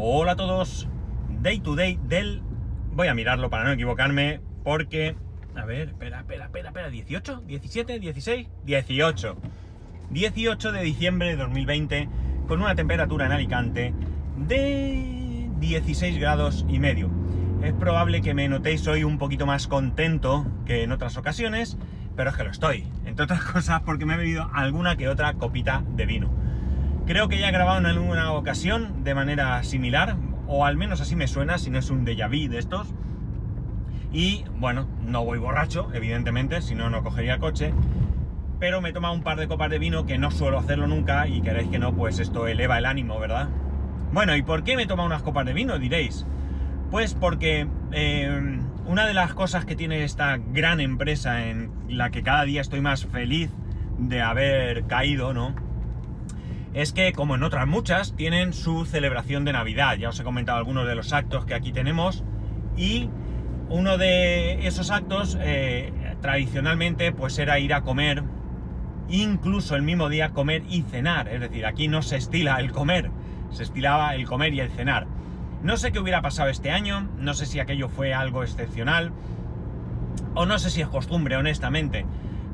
Hola a todos. Day to day del... Voy a mirarlo para no equivocarme porque... A ver, espera, espera, espera, espera. ¿18? ¿17? ¿16? 18. 18 de diciembre de 2020 con una temperatura en Alicante de 16 grados y medio. Es probable que me notéis hoy un poquito más contento que en otras ocasiones, pero es que lo estoy. Entre otras cosas porque me he bebido alguna que otra copita de vino. Creo que ya he grabado en alguna ocasión de manera similar, o al menos así me suena, si no es un déjà vu de estos. Y bueno, no voy borracho, evidentemente, si no, no cogería el coche. Pero me he tomado un par de copas de vino que no suelo hacerlo nunca y queréis que no, pues esto eleva el ánimo, ¿verdad? Bueno, ¿y por qué me he tomado unas copas de vino? Diréis. Pues porque eh, una de las cosas que tiene esta gran empresa en la que cada día estoy más feliz de haber caído, ¿no? Es que, como en otras muchas, tienen su celebración de Navidad. Ya os he comentado algunos de los actos que aquí tenemos. Y uno de esos actos, eh, tradicionalmente, pues era ir a comer, incluso el mismo día comer y cenar. Es decir, aquí no se estila el comer, se estilaba el comer y el cenar. No sé qué hubiera pasado este año, no sé si aquello fue algo excepcional, o no sé si es costumbre, honestamente.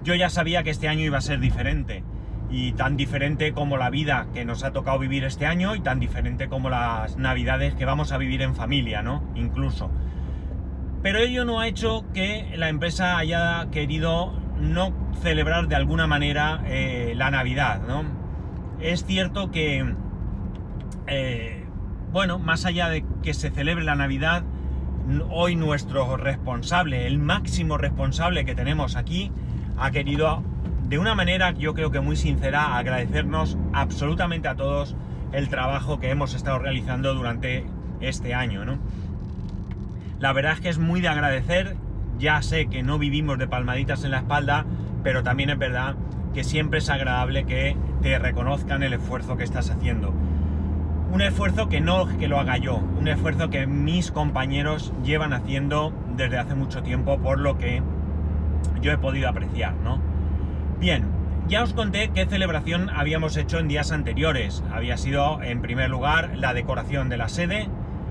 Yo ya sabía que este año iba a ser diferente y tan diferente como la vida que nos ha tocado vivir este año y tan diferente como las navidades que vamos a vivir en familia, ¿no? Incluso. Pero ello no ha hecho que la empresa haya querido no celebrar de alguna manera eh, la Navidad, ¿no? Es cierto que, eh, bueno, más allá de que se celebre la Navidad, hoy nuestro responsable, el máximo responsable que tenemos aquí, ha querido de una manera yo creo que muy sincera agradecernos absolutamente a todos el trabajo que hemos estado realizando durante este año. La verdad es que es muy de agradecer, ya sé que no vivimos de palmaditas en la espalda, pero también es verdad que siempre es agradable que te reconozcan el esfuerzo que estás haciendo. Un esfuerzo que no que lo haga yo, un esfuerzo que mis compañeros llevan haciendo desde hace mucho tiempo por lo que yo he podido apreciar, ¿no? Bien, ya os conté qué celebración habíamos hecho en días anteriores. Había sido, en primer lugar, la decoración de la sede.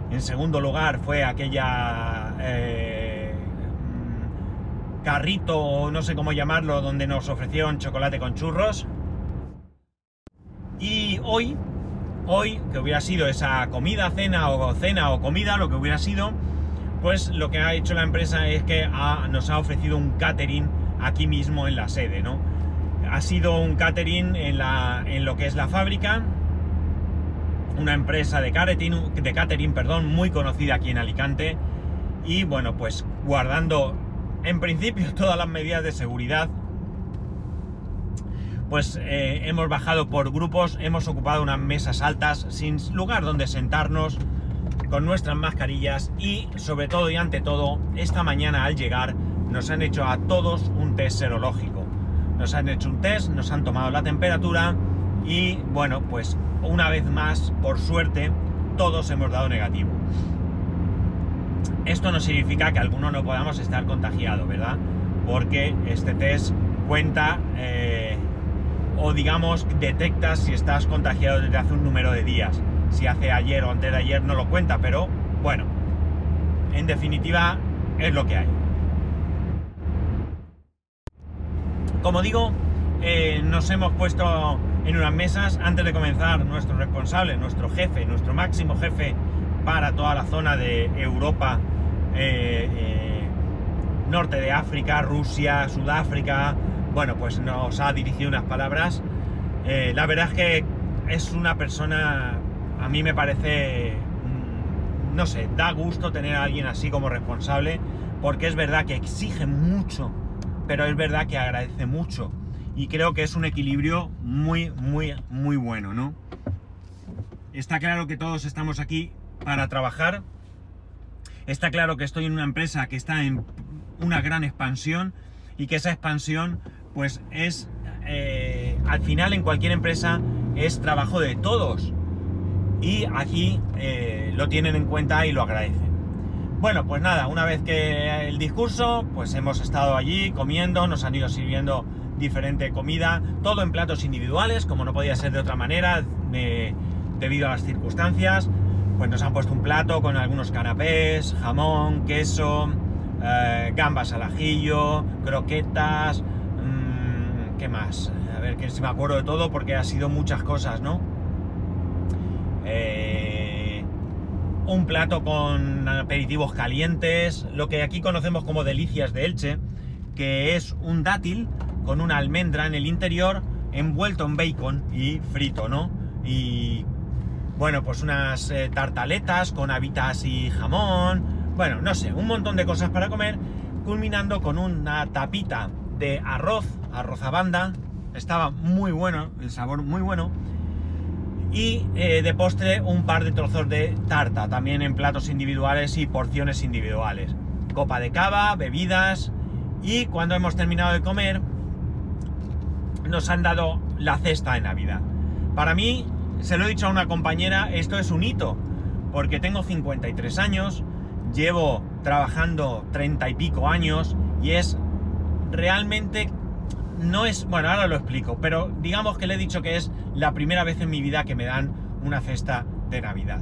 En segundo lugar, fue aquella eh, carrito, o no sé cómo llamarlo, donde nos ofrecieron chocolate con churros. Y hoy, hoy, que hubiera sido esa comida, cena o cena o comida, lo que hubiera sido, pues lo que ha hecho la empresa es que nos ha ofrecido un catering aquí mismo en la sede, ¿no? Ha sido un catering en, lo que es la fábrica, una empresa de catering, de catering perdón, muy conocida aquí en Alicante. Y bueno, pues guardando en principio todas las medidas de seguridad, pues eh, hemos bajado por grupos, hemos ocupado unas mesas altas sin lugar donde sentarnos con nuestras mascarillas y sobre todo y ante todo, esta mañana al llegar nos han hecho a todos un test serológico nos han hecho un test, nos han tomado la temperatura y bueno, pues una vez más, por suerte, todos hemos dado negativo. Esto no significa que alguno no podamos estar contagiado, ¿verdad? Porque este test cuenta eh, o digamos detecta si estás contagiado desde hace un número de días. Si hace ayer o antes de ayer no lo cuenta, pero bueno, en definitiva es lo que hay. Como digo, eh, nos hemos puesto en unas mesas antes de comenzar nuestro responsable, nuestro jefe, nuestro máximo jefe para toda la zona de Europa, eh, eh, norte de África, Rusia, Sudáfrica. Bueno, pues nos ha dirigido unas palabras. la verdad es que es una persona, a mí me parece, mm, no sé, da gusto tener a alguien así como responsable, porque es verdad que exige mucho pero es verdad que agradece mucho. Y creo que es un equilibrio muy, muy, muy bueno, ¿no? Está claro que todos estamos aquí para trabajar. Está claro que estoy en una empresa que está en una gran expansión y que esa expansión, pues es, eh, al final en cualquier empresa, es trabajo de todos. Y aquí eh, lo tienen en cuenta y lo agradecen. Bueno, pues nada, una vez que el discurso, pues hemos estado allí comiendo, nos han ido sirviendo diferente comida, todo en platos individuales, como no podía ser de otra manera, debido a las circunstancias. pues nos han puesto un plato con algunos canapés, jamón, queso, eh, gambas al ajillo, croquetas, mm, ¿qué más? A ver, que si me acuerdo de todo porque ha sido muchas cosas, ¿no? Eh, un plato con aperitivos calientes, lo que aquí conocemos como delicias de Elche, que es un dátil con una almendra en el interior envuelto en bacon y frito, ¿no? Y bueno, pues unas eh, tartaletas con habitas y jamón, bueno, no sé, un montón de cosas para comer, culminando con una tapita de arroz, arroz a banda, estaba muy bueno, el sabor muy bueno, y eh, de postre un par de trozos de tarta, también en platos individuales y porciones individuales. Copa de cava, bebidas, y cuando hemos terminado de comer, nos han dado la cesta de Navidad. Para mí, se lo he dicho a una compañera, esto es un hito, porque tengo 53 años, llevo trabajando 30 y pico años y es realmente no es, bueno, ahora lo explico, pero digamos que le he dicho que es la primera vez en mi vida que me dan una cesta de Navidad.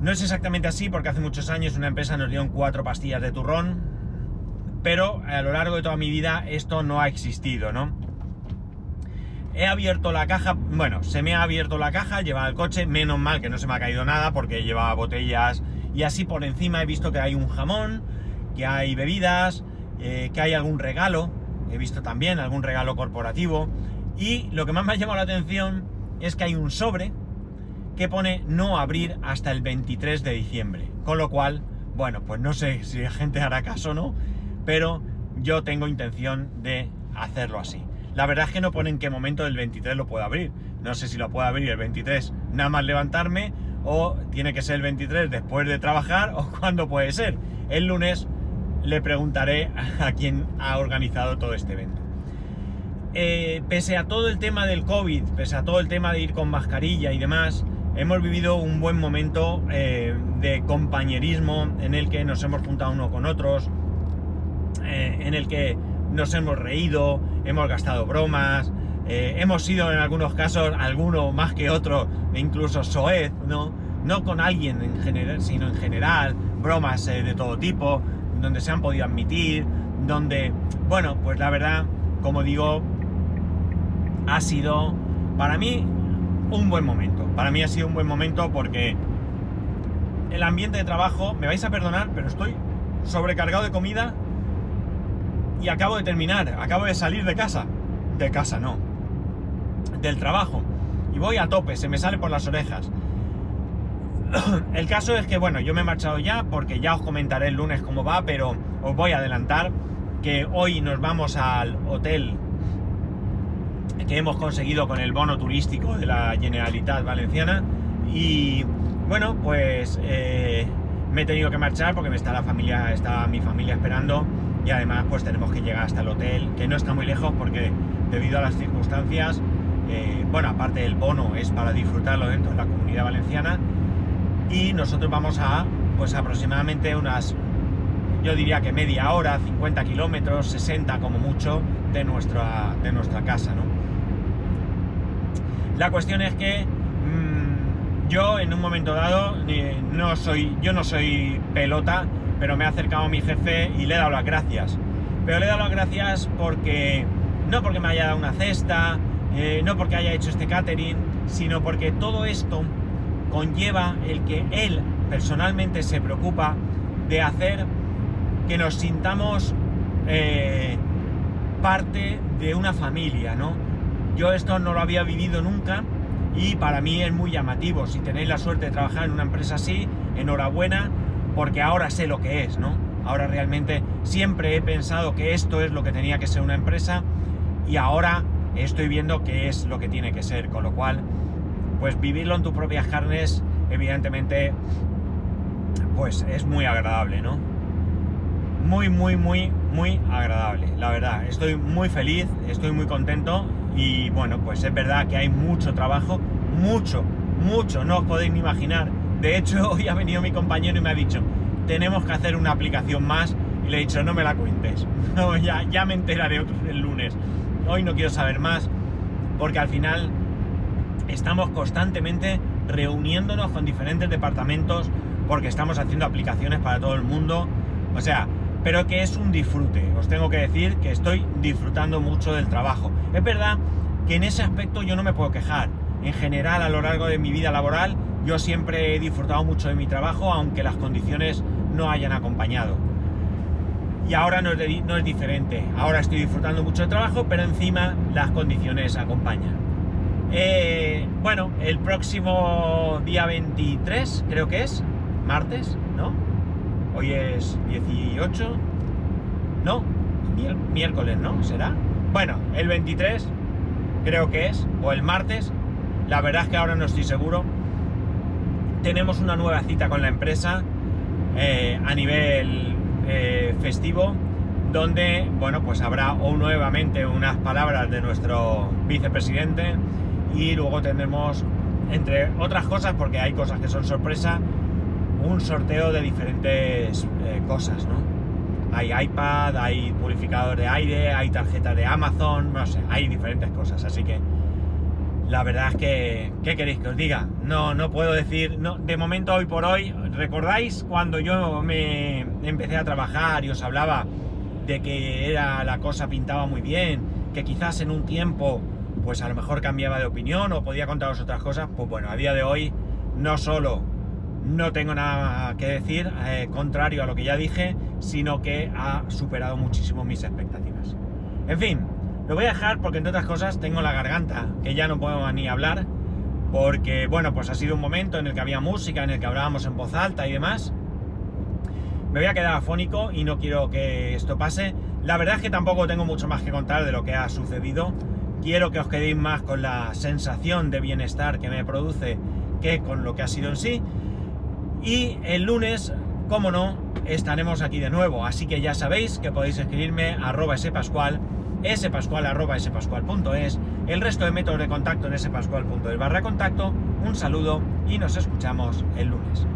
No es exactamente así porque hace muchos años una empresa nos dio cuatro pastillas de turrón, pero a lo largo de toda mi vida esto no ha existido, ¿no? He abierto la caja, bueno, se me ha abierto la caja, lleva el coche, menos mal que no se me ha caído nada porque llevaba botellas y así por encima he visto que hay un jamón, que hay bebidas, eh, que hay algún regalo, he visto también algún regalo corporativo y lo que más me ha llamado la atención es que hay un sobre que pone no abrir hasta el 23 de diciembre, con lo cual, bueno, pues no sé si la gente hará caso o no, pero yo tengo intención de hacerlo así. La verdad es que no pone en qué momento del 23 lo puedo abrir. No sé si lo puedo abrir el 23 nada más levantarme o tiene que ser el 23 después de trabajar o cuándo puede ser. El lunes le preguntaré a quien ha organizado todo este evento. Eh, pese a todo el tema del COVID, pese a todo el tema de ir con mascarilla y demás, hemos vivido un buen momento eh, de compañerismo en el que nos hemos juntado uno con otros, eh, en el que nos hemos reído, hemos gastado bromas, hemos sido en algunos casos, alguno más que otro, incluso soez, ¿no? No con alguien en general, sino en general, bromas de todo tipo, donde se han podido admitir, donde, bueno, pues la verdad, como digo, ha sido para mí un buen momento. Para mí ha sido un buen momento porque el ambiente de trabajo, me vais a perdonar, pero estoy sobrecargado de comida y acabo de terminar, acabo de salir de casa. De casa no, del trabajo. Y voy a tope, se me sale por las orejas. El caso es que, bueno, yo me he marchado ya porque ya os comentaré el lunes cómo va, pero os voy a adelantar que hoy nos vamos al hotel que hemos conseguido con el bono turístico de la Generalitat Valenciana y bueno, pues eh, me he tenido que marchar porque me está la familia, está mi familia esperando y además pues tenemos que llegar hasta el hotel, que no está muy lejos porque debido a las circunstancias, eh, bueno, aparte del bono es para disfrutarlo dentro de la comunidad valenciana y nosotros vamos a pues aproximadamente unas, yo diría que media hora, 50 kilómetros, 60 como mucho de nuestra, de nuestra casa, ¿no? La cuestión es que mmm, yo en un momento dado no soy, yo no soy pelota, pero me ha acercado a mi jefe y le he dado las gracias. Pero le he dado las gracias porque, no porque me haya dado una cesta, eh, no porque haya hecho este catering, sino porque todo esto conlleva el que él personalmente se preocupa de hacer que nos sintamos eh, parte de una familia, ¿no? Yo esto no lo había vivido nunca y para mí es muy llamativo. Si tenéis la suerte de trabajar en una empresa así, enhorabuena, porque ahora sé lo que es, ¿no? Ahora realmente siempre he pensado que esto es lo que tenía que ser una empresa y ahora estoy viendo que es lo que tiene que ser, con lo cual, pues vivirlo en tus propias carnes, evidentemente, pues es muy agradable, ¿no? Muy, muy, muy, muy agradable, la verdad. Estoy muy feliz, estoy muy contento y bueno, pues es verdad que hay mucho trabajo, mucho, mucho, no os podéis ni imaginar de hecho, hoy ha venido mi compañero y me ha dicho, tenemos que hacer una aplicación más. Y le he dicho, no me la cuentes. No, ya, ya me enteraré el lunes. Hoy no quiero saber más, porque al final estamos constantemente reuniéndonos con diferentes departamentos porque estamos haciendo aplicaciones para todo el mundo. O sea, pero que es un disfrute. Os tengo que decir que estoy disfrutando mucho del trabajo. Es verdad que en ese aspecto yo no me puedo quejar. En general, a lo largo de mi vida laboral, yo siempre he disfrutado mucho de mi trabajo, aunque las condiciones no hayan acompañado. Y ahora no es, es diferente. Ahora estoy disfrutando mucho del trabajo, pero encima las condiciones acompañan. Eh, bueno, el próximo día 23, creo que es, martes, ¿no? Hoy es 18. No, miércoles, ¿no? ¿Será? Bueno, el 23 creo que es, o el martes. La verdad es que ahora no estoy seguro. Tenemos una nueva cita con la empresa eh, a nivel eh, festivo, donde, bueno, pues habrá o nuevamente unas palabras de nuestro vicepresidente y luego tendremos, entre otras cosas, porque hay cosas que son sorpresa, un sorteo de diferentes eh, cosas, ¿no? Hay iPad, hay purificador de aire, hay tarjeta de Amazon, no sé, hay diferentes cosas. Así que la verdad es que, ¿qué queréis que os diga? No, no puedo decir, no, de momento hoy por hoy, ¿recordáis cuando yo me empecé a trabajar y os hablaba de que era la cosa pintaba muy bien, que quizás en un tiempo pues a lo mejor cambiaba de opinión o podía contaros otras cosas? Pues bueno, a día de hoy no solo no tengo nada que decir, eh, contrario a lo que ya dije, sino que ha superado muchísimo mis expectativas. En fin, lo voy a dejar porque entre otras cosas tengo la garganta, que ya no puedo ni hablar, porque bueno, pues ha sido un momento en el que había música, en el que hablábamos en voz alta y demás. Me voy a quedar afónico y no quiero que esto pase. La verdad es que tampoco tengo mucho más que contar de lo que ha sucedido. Quiero que os quedéis más con la sensación de bienestar que me produce que con lo que ha sido en sí. Y el lunes, como no, estaremos aquí de nuevo. Así que ya sabéis que podéis escribirme a arroba spascual, spascual el resto de métodos de contacto en spascual.es barra contacto. Un saludo y nos escuchamos el lunes.